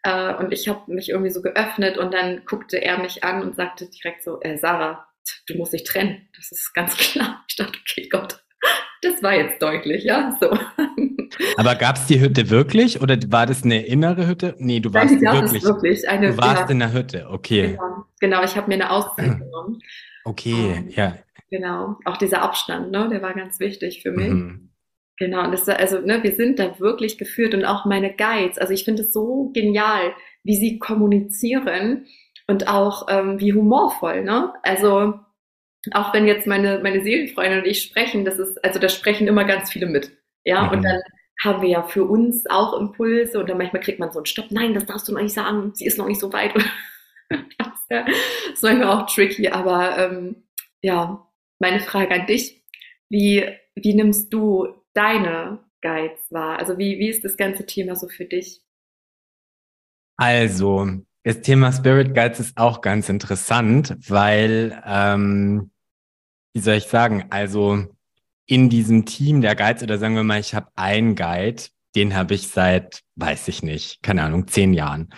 Äh, und ich habe mich irgendwie so geöffnet und dann guckte er mich an und sagte direkt so, äh, Sarah, du musst dich trennen. Das ist ganz klar. Ich dachte, okay, Gott, das war jetzt deutlich, ja. So. Aber gab es die Hütte wirklich oder war das eine innere Hütte? Nee, du warst Nein, wirklich, wirklich eine, du warst ja, in der Hütte, okay. Genau, genau ich habe mir eine Auszeit genommen. Okay, um, ja. Genau, auch dieser Abstand, ne, der war ganz wichtig für mich. Mhm. Genau, und das war, also, ne, wir sind da wirklich geführt und auch meine Guides. Also ich finde es so genial, wie sie kommunizieren und auch ähm, wie humorvoll, ne? Also auch wenn jetzt meine, meine Seelenfreundin und ich sprechen, das ist, also da sprechen immer ganz viele mit. Ja, mhm. und dann haben wir ja für uns auch Impulse und dann manchmal kriegt man so einen Stopp, nein, das darfst du noch nicht sagen, sie ist noch nicht so weit. das ist manchmal auch tricky, aber ähm, ja, meine Frage an dich, wie, wie nimmst du deine Guides wahr? Also wie, wie ist das ganze Thema so für dich? Also, das Thema Spirit Guides ist auch ganz interessant, weil, ähm, wie soll ich sagen, also in diesem Team der Guides oder sagen wir mal, ich habe einen Guide, den habe ich seit, weiß ich nicht, keine Ahnung, zehn Jahren.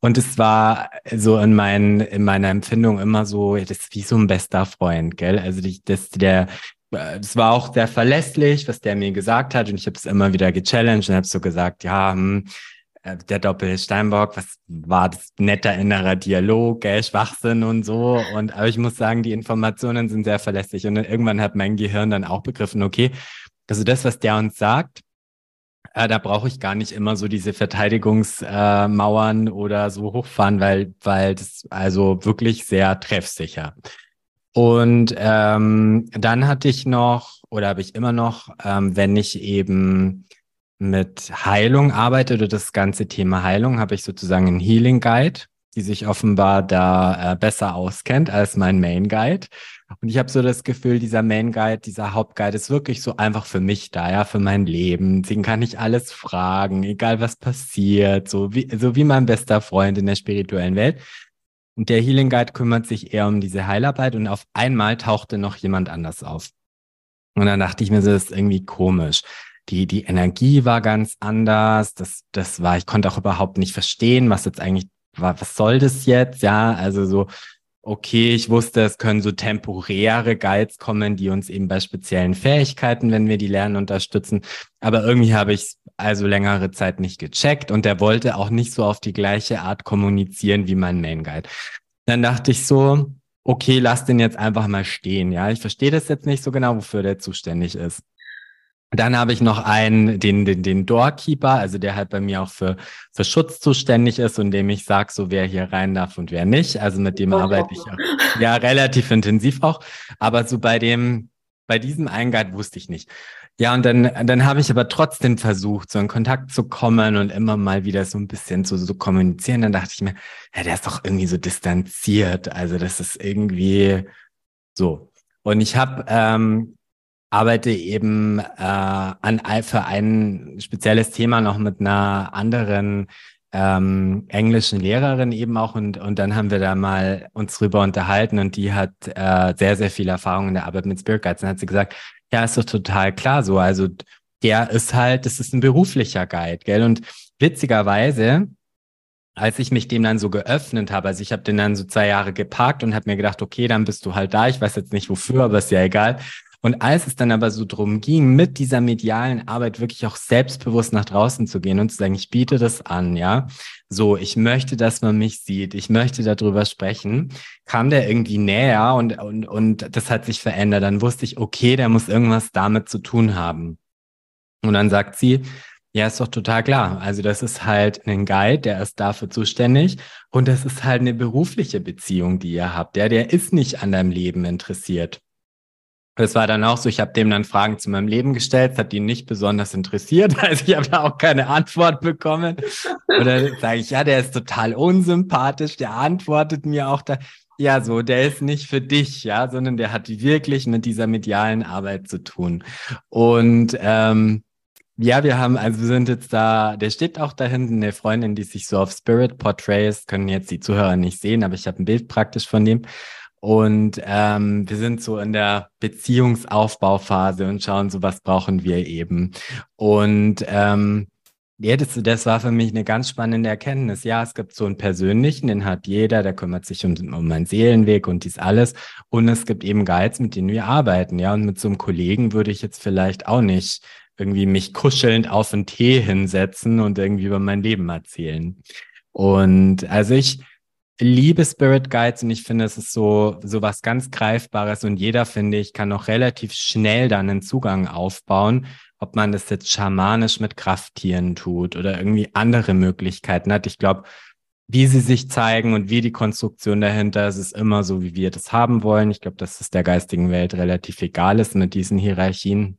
Und es war so in, mein, in meiner Empfindung immer so, das ist wie so ein bester Freund, gell? Also die, das, der, das war auch sehr verlässlich, was der mir gesagt hat. Und ich habe es immer wieder gechallenged und habe so gesagt, ja, hm, äh, der Doppel Steinbock, was war das netter innerer Dialog, gell, Schwachsinn und so. Und aber ich muss sagen, die Informationen sind sehr verlässlich. Und irgendwann hat mein Gehirn dann auch begriffen, okay, also das, was der uns sagt, äh, da brauche ich gar nicht immer so diese Verteidigungsmauern äh, oder so hochfahren, weil, weil das also wirklich sehr treffsicher. Und ähm, dann hatte ich noch, oder habe ich immer noch, ähm, wenn ich eben mit Heilung arbeite oder das ganze Thema Heilung, habe ich sozusagen einen Healing Guide. die sich offenbar da äh, besser auskennt als mein Main Guide. Und ich habe so das Gefühl, dieser Main Guide, dieser Hauptguide ist wirklich so einfach für mich da, ja, für mein Leben. Den kann ich alles fragen, egal was passiert, so wie, so wie mein bester Freund in der spirituellen Welt. Und der Healing Guide kümmert sich eher um diese Heilarbeit und auf einmal tauchte noch jemand anders auf. Und dann dachte ich mir das ist irgendwie komisch. Die, die Energie war ganz anders. Das, das war, ich konnte auch überhaupt nicht verstehen, was jetzt eigentlich war, was soll das jetzt? Ja, also so, okay, ich wusste, es können so temporäre Guides kommen, die uns eben bei speziellen Fähigkeiten, wenn wir die lernen, unterstützen. Aber irgendwie habe ich also längere Zeit nicht gecheckt und der wollte auch nicht so auf die gleiche Art kommunizieren wie mein Main Guide. Dann dachte ich so, okay, lass den jetzt einfach mal stehen. Ja, ich verstehe das jetzt nicht so genau, wofür der zuständig ist. Dann habe ich noch einen, den, den, den Doorkeeper, also der halt bei mir auch für, für Schutz zuständig ist und dem ich sage, so wer hier rein darf und wer nicht. Also mit dem oh, arbeite ich auch, ja relativ intensiv auch. Aber so bei dem, bei diesem Einguide wusste ich nicht. Ja, und dann, dann habe ich aber trotzdem versucht, so in Kontakt zu kommen und immer mal wieder so ein bisschen zu so kommunizieren. Dann dachte ich mir, ja, der ist doch irgendwie so distanziert. Also das ist irgendwie so. Und ich habe ähm, arbeite eben äh, an für ein spezielles Thema noch mit einer anderen ähm, englischen Lehrerin eben auch und, und dann haben wir da mal uns drüber unterhalten und die hat äh, sehr, sehr viel Erfahrung in der Arbeit mit Spirit Guides und hat sie gesagt, ja, ist doch total klar so. Also der ist halt, das ist ein beruflicher Guide, gell? Und witzigerweise, als ich mich dem dann so geöffnet habe, also ich habe den dann so zwei Jahre geparkt und habe mir gedacht, okay, dann bist du halt da. Ich weiß jetzt nicht wofür, aber ist ja egal. Und als es dann aber so drum ging, mit dieser medialen Arbeit wirklich auch selbstbewusst nach draußen zu gehen und zu sagen, ich biete das an, ja, so, ich möchte, dass man mich sieht, ich möchte darüber sprechen, kam der irgendwie näher und, und, und das hat sich verändert. Dann wusste ich, okay, der muss irgendwas damit zu tun haben. Und dann sagt sie, ja, ist doch total klar. Also das ist halt ein Guide, der ist dafür zuständig und das ist halt eine berufliche Beziehung, die ihr habt. Der, der ist nicht an deinem Leben interessiert. Das war dann auch so, ich habe dem dann Fragen zu meinem Leben gestellt, das hat ihn nicht besonders interessiert, also ich habe da auch keine Antwort bekommen. Oder sage ich, ja, der ist total unsympathisch, der antwortet mir auch da, ja, so, der ist nicht für dich, ja, sondern der hat wirklich mit dieser medialen Arbeit zu tun. Und ähm, ja, wir haben, also wir sind jetzt da, der steht auch da hinten, eine Freundin, die sich so auf Spirit Portrays, können jetzt die Zuhörer nicht sehen, aber ich habe ein Bild praktisch von dem. Und ähm, wir sind so in der Beziehungsaufbauphase und schauen so, was brauchen wir eben. Und ähm, ja, das, das war für mich eine ganz spannende Erkenntnis. Ja, es gibt so einen persönlichen, den hat jeder, der kümmert sich um, um meinen Seelenweg und dies alles. Und es gibt eben Guides, mit denen wir arbeiten. Ja, und mit so einem Kollegen würde ich jetzt vielleicht auch nicht irgendwie mich kuschelnd auf einen Tee hinsetzen und irgendwie über mein Leben erzählen. Und also ich, liebe Spirit Guides und ich finde, es ist so, so was ganz Greifbares und jeder, finde ich, kann auch relativ schnell dann einen Zugang aufbauen, ob man das jetzt schamanisch mit Krafttieren tut oder irgendwie andere Möglichkeiten hat. Ich glaube, wie sie sich zeigen und wie die Konstruktion dahinter ist, ist immer so, wie wir das haben wollen. Ich glaube, dass es der geistigen Welt relativ egal ist mit diesen Hierarchien.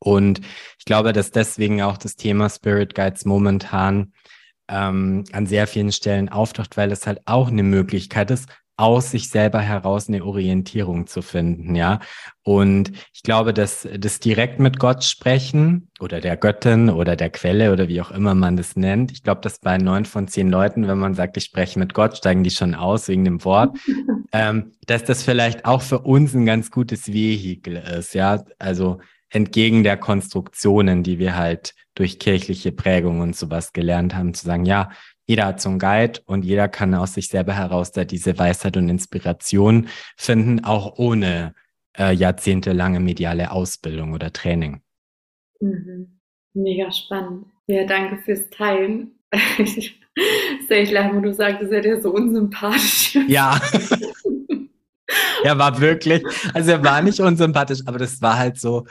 Und ich glaube, dass deswegen auch das Thema Spirit Guides momentan ähm, an sehr vielen Stellen auftaucht, weil es halt auch eine Möglichkeit ist, aus sich selber heraus eine Orientierung zu finden, ja. Und ich glaube, dass das direkt mit Gott sprechen oder der Göttin oder der Quelle oder wie auch immer man das nennt, ich glaube, dass bei neun von zehn Leuten, wenn man sagt, ich spreche mit Gott, steigen die schon aus wegen dem Wort, ähm, dass das vielleicht auch für uns ein ganz gutes Vehikel ist, ja. Also entgegen der Konstruktionen, die wir halt durch kirchliche Prägung und sowas gelernt haben, zu sagen, ja, jeder hat so einen Guide und jeder kann aus sich selber heraus da diese Weisheit und Inspiration finden, auch ohne äh, jahrzehntelange mediale Ausbildung oder Training. Mhm. Mega spannend. Ja, danke fürs Teilen. Sehr ich leid, wo du sagtest, er ist so unsympathisch. Ja. er war wirklich, also er war nicht unsympathisch, aber das war halt so,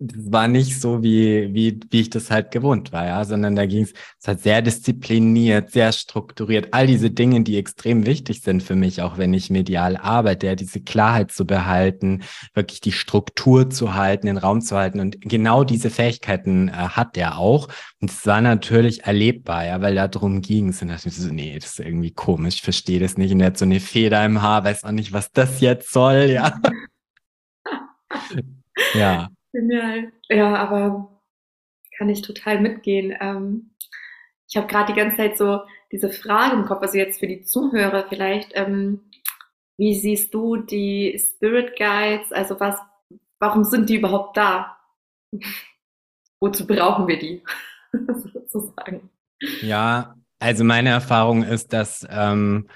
war nicht so, wie, wie, wie ich das halt gewohnt war, ja, sondern da ging es, es hat sehr diszipliniert, sehr strukturiert, all diese Dinge, die extrem wichtig sind für mich, auch wenn ich medial arbeite, ja, diese Klarheit zu behalten, wirklich die Struktur zu halten, den Raum zu halten und genau diese Fähigkeiten äh, hat er auch und es war natürlich erlebbar, ja, weil da drum ging es und da dachte ich so, nee, das ist irgendwie komisch, ich verstehe das nicht und er hat so eine Feder im Haar, weiß auch nicht, was das jetzt soll, ja. ja. Genial. Ja, aber kann ich total mitgehen. Ähm, ich habe gerade die ganze Zeit so diese Frage im Kopf, also jetzt für die Zuhörer vielleicht, ähm, wie siehst du die Spirit Guides? Also was, warum sind die überhaupt da? Wozu brauchen wir die? sozusagen. Ja, also meine Erfahrung ist, dass ähm,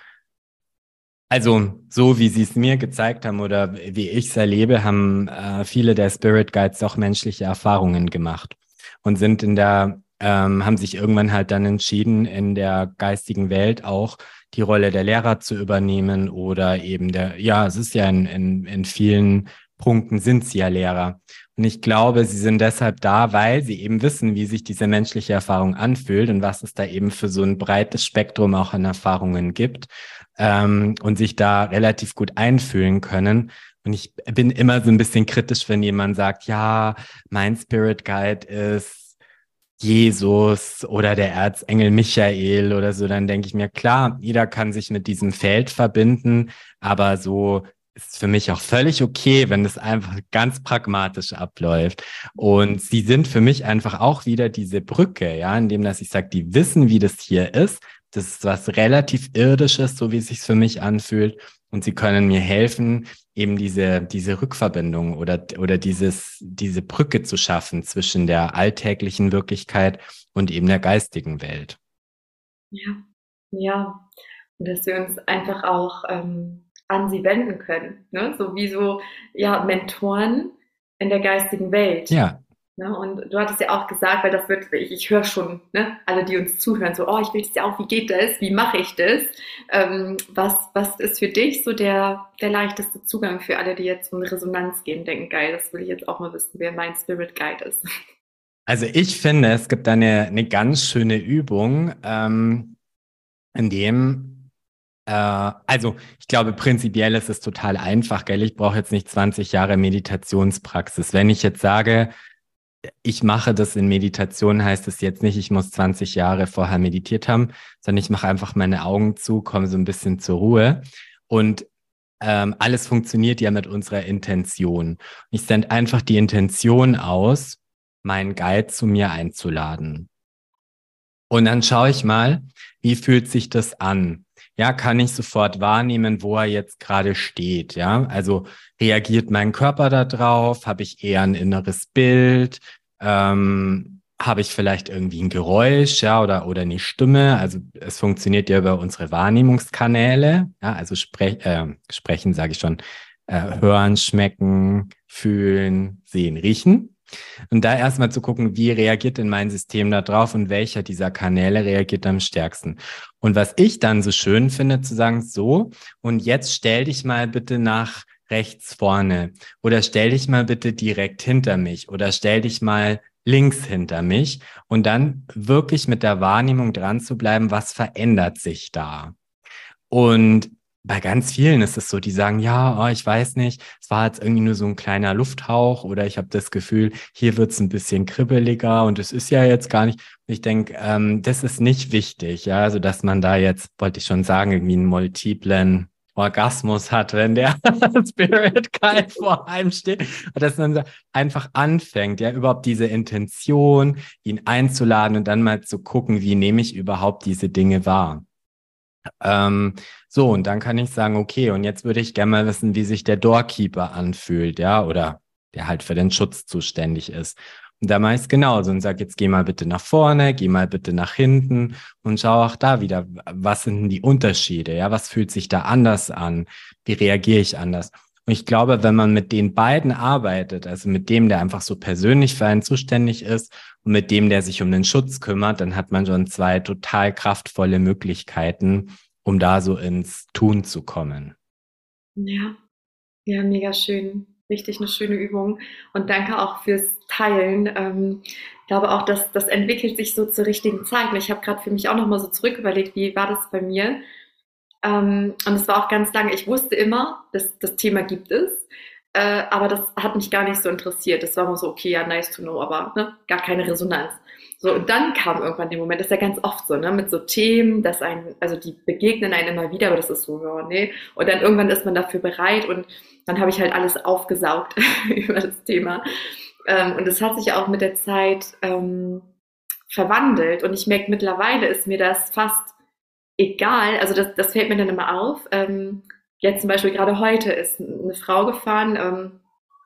also, so wie Sie es mir gezeigt haben oder wie ich es erlebe, haben äh, viele der Spirit Guides auch menschliche Erfahrungen gemacht und sind in der, ähm, haben sich irgendwann halt dann entschieden, in der geistigen Welt auch die Rolle der Lehrer zu übernehmen oder eben der, ja, es ist ja in, in, in vielen Punkten sind sie ja Lehrer. Und ich glaube, sie sind deshalb da, weil sie eben wissen, wie sich diese menschliche Erfahrung anfühlt und was es da eben für so ein breites Spektrum auch an Erfahrungen gibt ähm, und sich da relativ gut einfühlen können. Und ich bin immer so ein bisschen kritisch, wenn jemand sagt, ja, mein Spirit Guide ist Jesus oder der Erzengel Michael oder so, dann denke ich mir, klar, jeder kann sich mit diesem Feld verbinden, aber so ist für mich auch völlig okay, wenn es einfach ganz pragmatisch abläuft. Und sie sind für mich einfach auch wieder diese Brücke, ja, indem dass ich sage, die wissen, wie das hier ist, das ist was relativ irdisches, so wie es sich für mich anfühlt. Und sie können mir helfen, eben diese, diese Rückverbindung oder, oder dieses, diese Brücke zu schaffen zwischen der alltäglichen Wirklichkeit und eben der geistigen Welt. Ja, ja. Und dass wir uns einfach auch ähm, an sie wenden können. Ne? So wie so ja, Mentoren in der geistigen Welt. Ja. Ne? Und du hattest ja auch gesagt, weil das wird, ich, ich höre schon, ne, alle, die uns zuhören, so, oh, ich will das ja auch, wie geht das, wie mache ich das? Ähm, was, was ist für dich so der, der leichteste Zugang für alle, die jetzt in Resonanz gehen, denken, geil, das will ich jetzt auch mal wissen, wer mein Spirit Guide ist. Also ich finde, es gibt eine, eine ganz schöne Übung, ähm, in dem äh, also ich glaube, prinzipiell ist es total einfach, gell? Ich brauche jetzt nicht 20 Jahre Meditationspraxis. Wenn ich jetzt sage, ich mache das in Meditation, heißt es jetzt nicht, ich muss 20 Jahre vorher meditiert haben, sondern ich mache einfach meine Augen zu, komme so ein bisschen zur Ruhe und ähm, alles funktioniert ja mit unserer Intention. Ich sende einfach die Intention aus, meinen Guide zu mir einzuladen. Und dann schaue ich mal, wie fühlt sich das an? Ja, kann ich sofort wahrnehmen, wo er jetzt gerade steht? Ja, also reagiert mein Körper da drauf? Habe ich eher ein inneres Bild? Ähm, habe ich vielleicht irgendwie ein Geräusch, ja, oder, oder eine Stimme? Also es funktioniert ja über unsere Wahrnehmungskanäle, ja, also sprech, äh, sprechen, sage ich schon, äh, hören, schmecken, fühlen, sehen, riechen. Und da erstmal zu gucken, wie reagiert denn mein System da drauf und welcher dieser Kanäle reagiert am stärksten. Und was ich dann so schön finde, zu sagen, so, und jetzt stell dich mal bitte nach rechts vorne oder stell dich mal bitte direkt hinter mich oder stell dich mal links hinter mich und dann wirklich mit der Wahrnehmung dran zu bleiben, was verändert sich da. Und bei ganz vielen ist es so, die sagen, ja, oh, ich weiß nicht, es war jetzt irgendwie nur so ein kleiner Lufthauch oder ich habe das Gefühl, hier wird es ein bisschen kribbeliger und es ist ja jetzt gar nicht. Ich denke, ähm, das ist nicht wichtig, ja, also dass man da jetzt, wollte ich schon sagen, irgendwie einen multiplen Orgasmus hat, wenn der Spirit Guide vor einem steht, dass man einfach anfängt, ja, überhaupt diese Intention, ihn einzuladen und dann mal zu gucken, wie nehme ich überhaupt diese Dinge wahr. Ähm, so, und dann kann ich sagen, okay, und jetzt würde ich gerne mal wissen, wie sich der Doorkeeper anfühlt, ja, oder der halt für den Schutz zuständig ist. Und da mache ich es genauso und sage, jetzt geh mal bitte nach vorne, geh mal bitte nach hinten und schau auch da wieder, was sind denn die Unterschiede, ja, was fühlt sich da anders an, wie reagiere ich anders. Und ich glaube, wenn man mit den beiden arbeitet, also mit dem, der einfach so persönlich für einen zuständig ist und mit dem, der sich um den Schutz kümmert, dann hat man schon zwei total kraftvolle Möglichkeiten, um da so ins Tun zu kommen. Ja, ja, mega schön. richtig eine schöne Übung. Und danke auch fürs Teilen. Ähm, ich glaube auch, dass das entwickelt sich so zur richtigen Zeit. Und ich habe gerade für mich auch nochmal so zurück überlegt, wie war das bei mir? Ähm, und es war auch ganz lange, ich wusste immer, dass das Thema gibt es. Äh, aber das hat mich gar nicht so interessiert. Das war immer so, okay, ja, nice to know, aber ne, gar keine Resonanz. So, und dann kam irgendwann der Moment, das ist ja ganz oft so, ne, mit so Themen, dass ein, also die begegnen einen immer wieder, aber das ist so, ja, nee. Und dann irgendwann ist man dafür bereit und dann habe ich halt alles aufgesaugt über das Thema. Ähm, und es hat sich auch mit der Zeit ähm, verwandelt. Und ich merke, mittlerweile ist mir das fast egal. Also das, das fällt mir dann immer auf. Ähm, jetzt zum Beispiel gerade heute ist eine Frau gefahren. Ähm,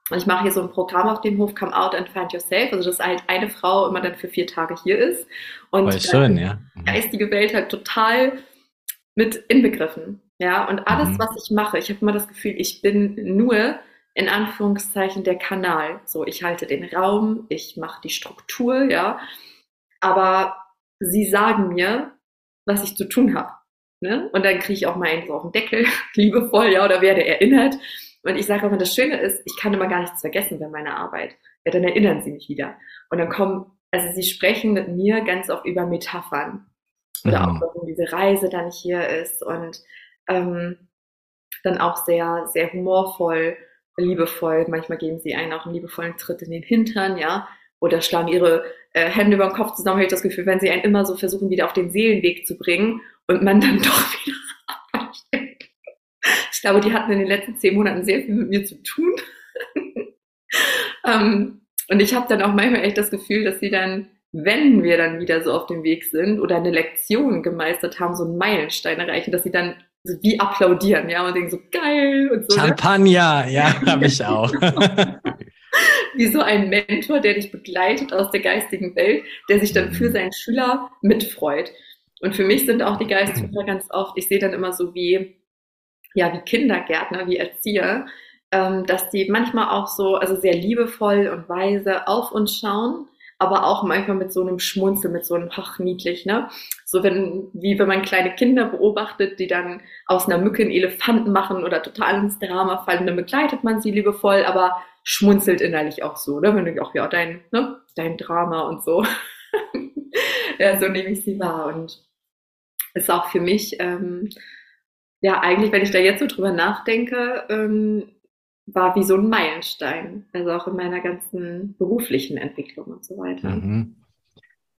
und ich mache hier so ein Programm auf dem Hof, Come Out and Find Yourself. Also dass halt eine Frau immer dann für vier Tage hier ist. Und Voll schön, ja. Mhm. geistige Welt halt total mit inbegriffen. Ja, und alles, mhm. was ich mache, ich habe immer das Gefühl, ich bin nur in Anführungszeichen der Kanal. So, ich halte den Raum, ich mache die Struktur, ja. Aber sie sagen mir, was ich zu tun habe. Ne? Und dann kriege ich auch mal so auf den Deckel, liebevoll, ja, oder werde erinnert. Und ich sage immer, das Schöne ist, ich kann immer gar nichts vergessen bei meiner Arbeit. Ja, dann erinnern sie mich wieder. Und dann kommen, also sie sprechen mit mir ganz oft über Metaphern. Oder mhm. auch, warum diese Reise dann hier ist. Und ähm, dann auch sehr, sehr humorvoll, liebevoll. Manchmal geben sie einen auch einen liebevollen Tritt in den Hintern, ja. Oder schlagen ihre äh, Hände über den Kopf zusammen, habe ich das Gefühl, wenn sie einen immer so versuchen, wieder auf den Seelenweg zu bringen und man dann doch wieder absteigt. Ich glaube, die hatten in den letzten zehn Monaten sehr viel mit mir zu tun. ähm, und ich habe dann auch manchmal echt das Gefühl, dass sie dann, wenn wir dann wieder so auf dem Weg sind oder eine Lektion gemeistert haben, so einen Meilenstein erreichen, dass sie dann so wie applaudieren, ja, und denken so geil und so. Ne? Champagner, ne? ja, habe ich auch. Wie so ein Mentor, der dich begleitet aus der geistigen Welt, der sich dann für mhm. seinen Schüler mitfreut. Und für mich sind auch die Geistführer ganz oft, ich sehe dann immer so wie, ja, wie Kindergärtner, wie Erzieher, ähm, dass die manchmal auch so, also sehr liebevoll und weise auf uns schauen, aber auch manchmal mit so einem Schmunzel, mit so einem Hoch niedlich, ne? So wenn, wie wenn man kleine Kinder beobachtet, die dann aus einer Mücke einen Elefanten machen oder total ins Drama fallen, dann begleitet man sie liebevoll, aber schmunzelt innerlich auch so, ne? Wenn du auch, ja, dein, ne, dein Drama und so. ja, so nehme ich sie wahr und ist auch für mich, ähm, ja, eigentlich, wenn ich da jetzt so drüber nachdenke, ähm, war wie so ein Meilenstein. Also auch in meiner ganzen beruflichen Entwicklung und so weiter. Mhm.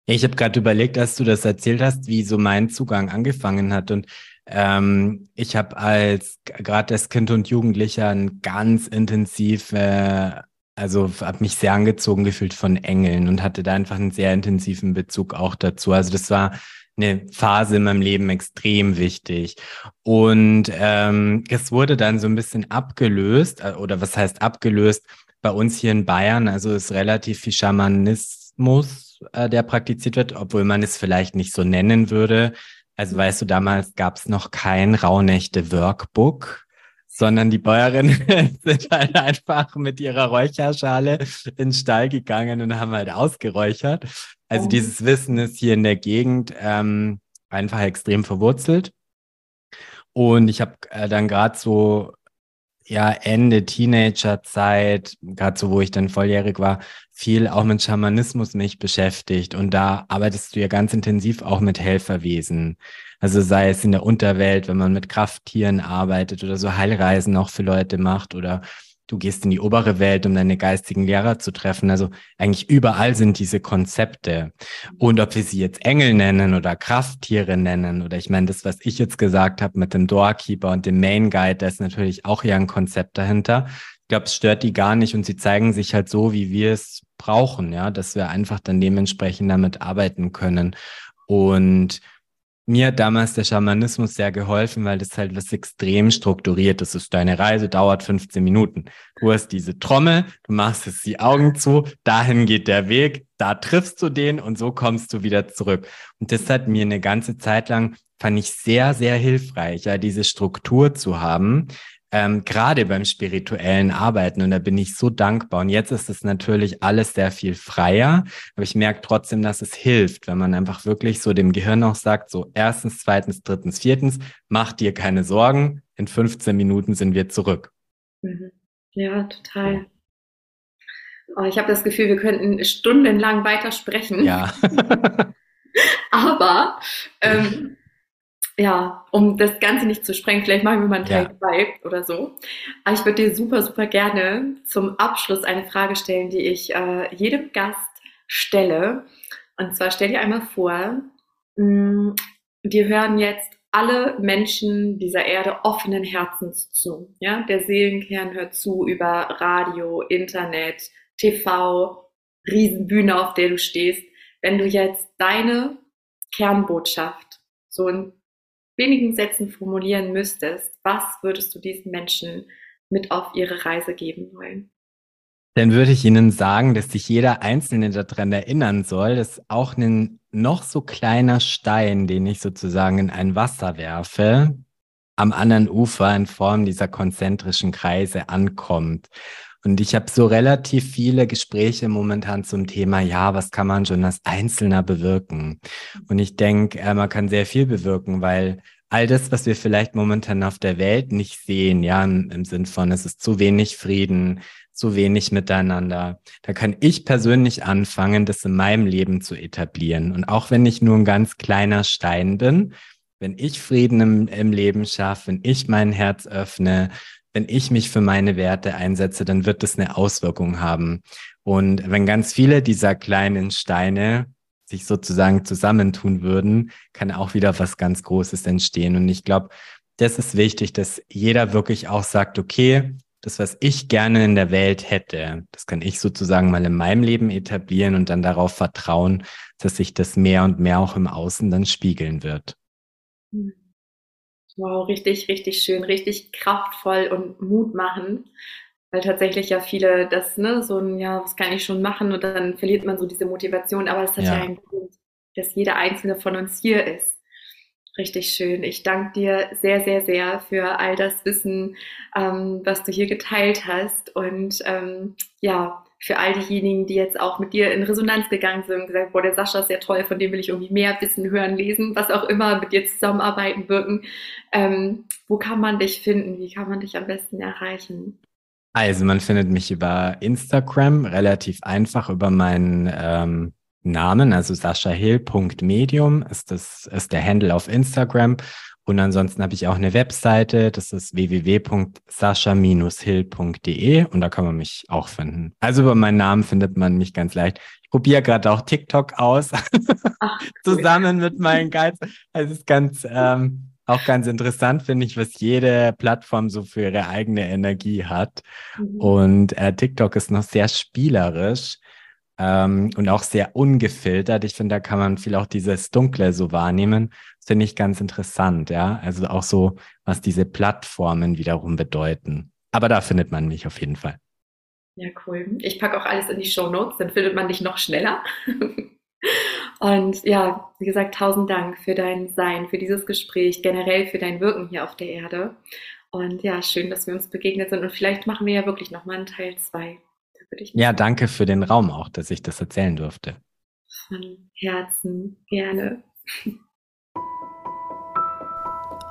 Ich habe gerade überlegt, als du das erzählt hast, wie so mein Zugang angefangen hat. Und ähm, ich habe als gerade als Kind und Jugendlicher ein ganz intensiv, äh, also habe mich sehr angezogen gefühlt von Engeln und hatte da einfach einen sehr intensiven Bezug auch dazu. Also das war eine Phase in meinem Leben extrem wichtig. Und ähm, es wurde dann so ein bisschen abgelöst, äh, oder was heißt abgelöst? Bei uns hier in Bayern, also ist relativ viel Schamanismus, äh, der praktiziert wird, obwohl man es vielleicht nicht so nennen würde. Also weißt du, damals gab es noch kein Rauhnächte-Workbook sondern die Bäuerinnen sind halt einfach mit ihrer Räucherschale in den Stall gegangen und haben halt ausgeräuchert. Also oh. dieses Wissen ist hier in der Gegend ähm, einfach extrem verwurzelt. Und ich habe äh, dann gerade so ja Ende Teenagerzeit, gerade so wo ich dann volljährig war, viel auch mit Schamanismus mich beschäftigt. Und da arbeitest du ja ganz intensiv auch mit Helferwesen. Also sei es in der Unterwelt, wenn man mit Krafttieren arbeitet oder so Heilreisen auch für Leute macht oder du gehst in die obere Welt, um deine geistigen Lehrer zu treffen. Also eigentlich überall sind diese Konzepte. Und ob wir sie jetzt Engel nennen oder Krafttiere nennen oder ich meine, das, was ich jetzt gesagt habe mit dem Doorkeeper und dem Main Guide, da ist natürlich auch ja ein Konzept dahinter. Ich glaube, es stört die gar nicht und sie zeigen sich halt so, wie wir es brauchen, ja, dass wir einfach dann dementsprechend damit arbeiten können. Und mir hat damals der Schamanismus sehr geholfen, weil das halt was extrem strukturiert ist. ist. Deine Reise dauert 15 Minuten. Du hast diese Trommel, du machst jetzt die Augen zu, dahin geht der Weg, da triffst du den und so kommst du wieder zurück. Und das hat mir eine ganze Zeit lang, fand ich sehr, sehr hilfreich, ja, diese Struktur zu haben, ähm, gerade beim spirituellen Arbeiten. Und da bin ich so dankbar. Und jetzt ist es natürlich alles sehr viel freier, aber ich merke trotzdem, dass es hilft, wenn man einfach wirklich so dem Gehirn auch sagt, so erstens, zweitens, drittens, viertens, mach dir keine Sorgen, in 15 Minuten sind wir zurück. Mhm. Ja, total. Oh, ich habe das Gefühl, wir könnten stundenlang weiter sprechen. Ja. Aber ähm, ja, um das Ganze nicht zu sprengen, vielleicht machen wir mal einen Teil 2 ja. oder so. Aber ich würde dir super, super gerne zum Abschluss eine Frage stellen, die ich äh, jedem Gast stelle. Und zwar stell dir einmal vor, mh, mm, dir hören jetzt alle Menschen dieser Erde offenen Herzens zu. Ja? Der Seelenkern hört zu über Radio, Internet, TV, Riesenbühne, auf der du stehst. Wenn du jetzt deine Kernbotschaft so in wenigen Sätzen formulieren müsstest, was würdest du diesen Menschen mit auf ihre Reise geben wollen? Dann würde ich Ihnen sagen, dass sich jeder Einzelne daran erinnern soll, dass auch ein noch so kleiner Stein, den ich sozusagen in ein Wasser werfe, am anderen Ufer in Form dieser konzentrischen Kreise ankommt. Und ich habe so relativ viele Gespräche momentan zum Thema, ja, was kann man schon als Einzelner bewirken? Und ich denke, äh, man kann sehr viel bewirken, weil all das, was wir vielleicht momentan auf der Welt nicht sehen, ja, im, im Sinn von, es ist zu wenig Frieden, zu wenig miteinander. Da kann ich persönlich anfangen, das in meinem Leben zu etablieren. Und auch wenn ich nur ein ganz kleiner Stein bin, wenn ich Frieden im, im Leben schaffe, wenn ich mein Herz öffne, wenn ich mich für meine Werte einsetze, dann wird das eine Auswirkung haben. Und wenn ganz viele dieser kleinen Steine sich sozusagen zusammentun würden, kann auch wieder was ganz Großes entstehen. Und ich glaube, das ist wichtig, dass jeder wirklich auch sagt, okay, das, was ich gerne in der Welt hätte, das kann ich sozusagen mal in meinem Leben etablieren und dann darauf vertrauen, dass sich das mehr und mehr auch im Außen dann spiegeln wird. Wow, richtig, richtig schön, richtig kraftvoll und Mut machen. Weil tatsächlich ja viele das, ne, so ein, ja, was kann ich schon machen? Und dann verliert man so diese Motivation. Aber es hat ja, ja einen Grund, dass jeder einzelne von uns hier ist. Richtig schön. Ich danke dir sehr, sehr, sehr für all das Wissen, ähm, was du hier geteilt hast. Und ähm, ja, für all diejenigen, die jetzt auch mit dir in Resonanz gegangen sind und gesagt, boah, der Sascha ist ja toll, von dem will ich irgendwie mehr wissen, hören, lesen, was auch immer, mit dir zusammenarbeiten, wirken. Ähm, wo kann man dich finden? Wie kann man dich am besten erreichen? Also man findet mich über Instagram relativ einfach über meinen ähm, Namen, also saschahill.medium ist ist der Handle auf Instagram. Und ansonsten habe ich auch eine Webseite, das ist www.sascha-hill.de und da kann man mich auch finden. Also über meinen Namen findet man mich ganz leicht. Ich probiere gerade auch TikTok aus, Ach, zusammen mit meinen Guides. Also es ist ganz, ähm, auch ganz interessant, finde ich, was jede Plattform so für ihre eigene Energie hat. Mhm. Und äh, TikTok ist noch sehr spielerisch ähm, und auch sehr ungefiltert. Ich finde, da kann man viel auch dieses Dunkle so wahrnehmen. Finde ich ganz interessant, ja. Also auch so, was diese Plattformen wiederum bedeuten. Aber da findet man mich auf jeden Fall. Ja, cool. Ich packe auch alles in die Show Notes, dann findet man dich noch schneller. Und ja, wie gesagt, tausend Dank für dein Sein, für dieses Gespräch, generell für dein Wirken hier auf der Erde. Und ja, schön, dass wir uns begegnet sind. Und vielleicht machen wir ja wirklich nochmal einen Teil zwei ja, danke für den Raum auch, dass ich das erzählen durfte. Von Herzen, gerne.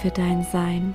für dein Sein.